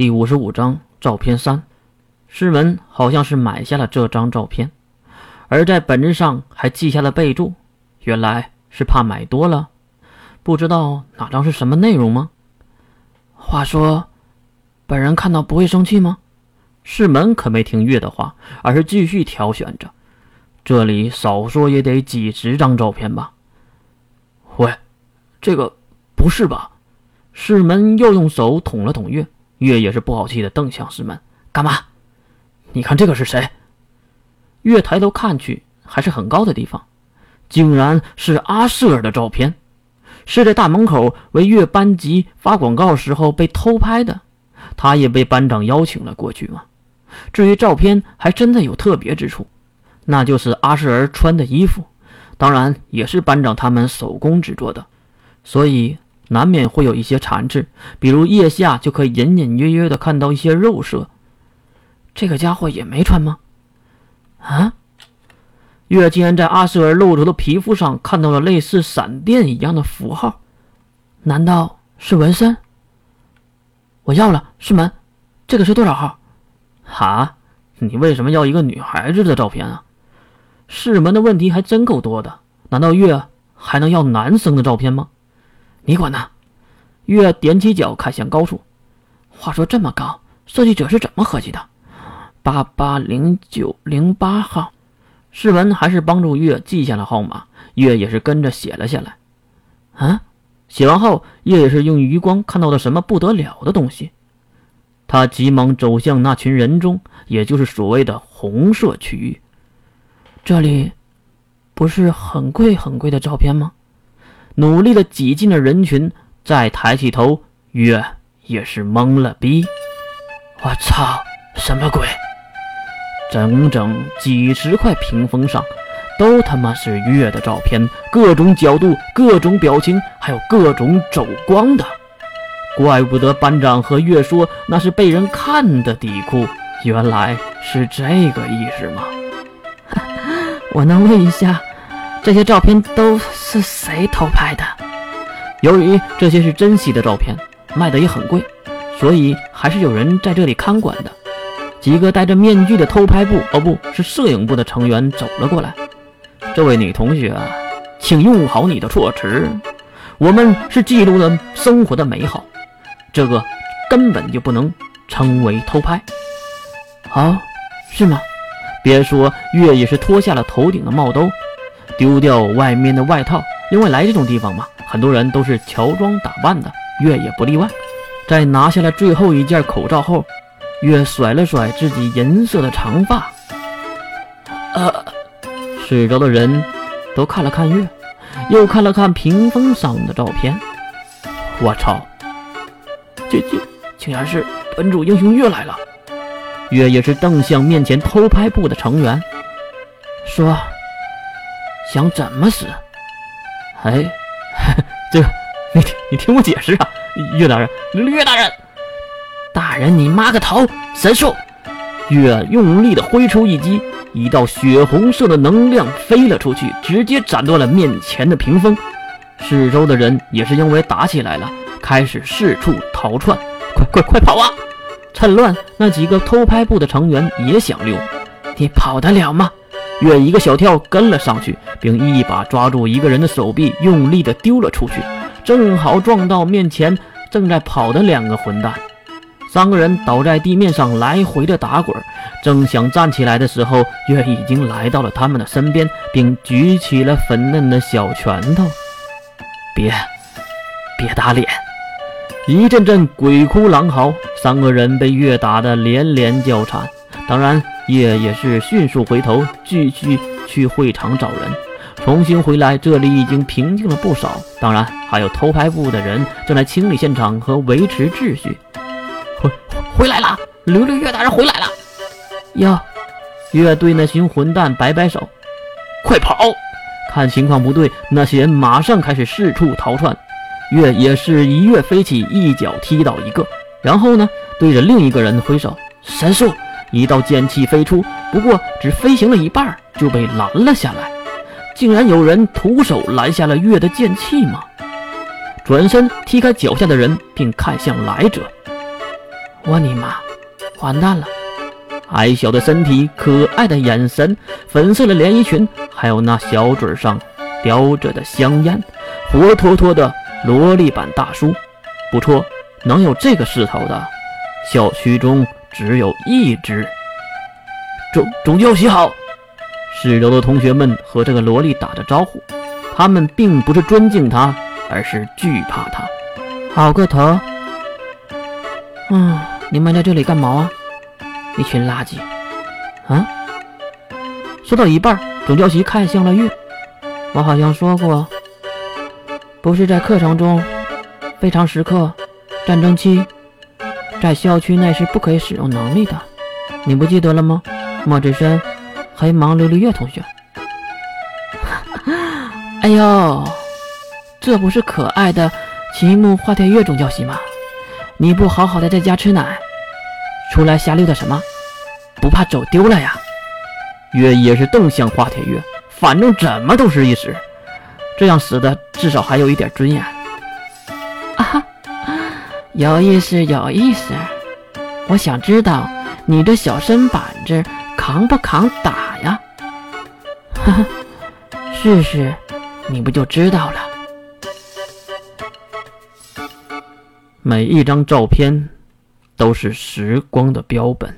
第五十五章照片三，师门好像是买下了这张照片，而在本子上还记下了备注，原来是怕买多了，不知道哪张是什么内容吗？话说，本人看到不会生气吗？师门可没听月的话，而是继续挑选着，这里少说也得几十张照片吧？喂，这个不是吧？师门又用手捅了捅月。月也是不好气的瞪向师门，干嘛？你看这个是谁？月抬头看去，还是很高的地方，竟然是阿舍尔的照片，是在大门口为月班级发广告时候被偷拍的。他也被班长邀请了过去嘛。至于照片，还真的有特别之处，那就是阿舍尔穿的衣服，当然也是班长他们手工制作的，所以。难免会有一些残次，比如腋下就可以隐隐约约的看到一些肉色。这个家伙也没穿吗？啊！月竟然在阿瑟尔露出的皮肤上看到了类似闪电一样的符号，难道是纹身？我要了，师门，这个是多少号？啊，你为什么要一个女孩子的照片啊？世门的问题还真够多的，难道月还能要男生的照片吗？你管呢？月踮起脚看向高处。话说这么高，设计者是怎么合计的？八八零九零八号。世文还是帮助月记下了号码，月也是跟着写了下来。啊！写完后，月也是用余光看到了什么不得了的东西。他急忙走向那群人中，也就是所谓的红色区域。这里不是很贵很贵的照片吗？努力的挤进了人群，再抬起头，月也是懵了逼。我操，什么鬼？整整几十块屏风上，都他妈是月的照片，各种角度、各种表情，还有各种走光的。怪不得班长和月说那是被人看的底裤，原来是这个意思吗？我能问一下？这些照片都是谁偷拍的？由于这些是珍稀的照片，卖的也很贵，所以还是有人在这里看管的。几个戴着面具的偷拍部，哦，不是摄影部的成员走了过来。这位女同学，请用好你的措辞。我们是记录了生活的美好，这个根本就不能称为偷拍。啊，是吗？别说，月也是脱下了头顶的帽兜。丢掉外面的外套，因为来这种地方嘛，很多人都是乔装打扮的，月也不例外。在拿下了最后一件口罩后，月甩了甩自己银色的长发。呃，四周的人都看了看月，又看了看屏风上的照片。我操，这这竟然是本主英雄月来了！月也是瞪向面前偷拍部的成员，说。想怎么死？哎，这个你你听我解释啊，岳大人，岳大人，大人你妈个头！神术！岳用力的挥出一击，一道血红色的能量飞了出去，直接斩断了面前的屏风。四周的人也是因为打起来了，开始四处逃窜，快快快跑啊！趁乱，那几个偷拍部的成员也想溜，你跑得了吗？月一个小跳跟了上去，并一把抓住一个人的手臂，用力的丢了出去，正好撞到面前正在跑的两个混蛋。三个人倒在地面上来回的打滚，正想站起来的时候，月已经来到了他们的身边，并举起了粉嫩的小拳头。别，别打脸！一阵阵鬼哭狼嚎，三个人被月打得连连叫惨。当然。叶也是迅速回头，继续去会场找人。重新回来，这里已经平静了不少。当然，还有偷拍部的人正在清理现场和维持秩序。回回来了，刘刘月大人回来了。哟，岳对那群混蛋摆摆手，快跑！看情况不对，那些人马上开始四处逃窜。月也是一跃飞起，一脚踢倒一个，然后呢，对着另一个人挥手，神速！一道剑气飞出，不过只飞行了一半就被拦了下来。竟然有人徒手拦下了月的剑气吗？转身踢开脚下的人，并看向来者：“我你妈，完蛋了！矮小的身体，可爱的眼神，粉色的连衣裙，还有那小嘴上叼着的香烟，活脱脱的萝莉版大叔。不错，能有这个势头的，小区中只有一只。总总教习好，四楼的同学们和这个萝莉打着招呼，他们并不是尊敬他，而是惧怕他。好个头！嗯，你们在这里干毛啊？一群垃圾！啊！说到一半，总教习看向了月。我好像说过，不是在课程中，非常时刻、战争期，在校区内是不可以使用能力的。你不记得了吗？莫志深，黑芒琉璃月同学。哎呦，这不是可爱的秦木花田月总教习吗？你不好好的在家吃奶，出来瞎溜达什么？不怕走丢了呀？月也是瞪向花田月，反正怎么都是一死，这样死的至少还有一点尊严。啊哈，有意思，有意思。我想知道你这小身板子。扛不扛打呀？哈哈，试试，你不就知道了。每一张照片都是时光的标本。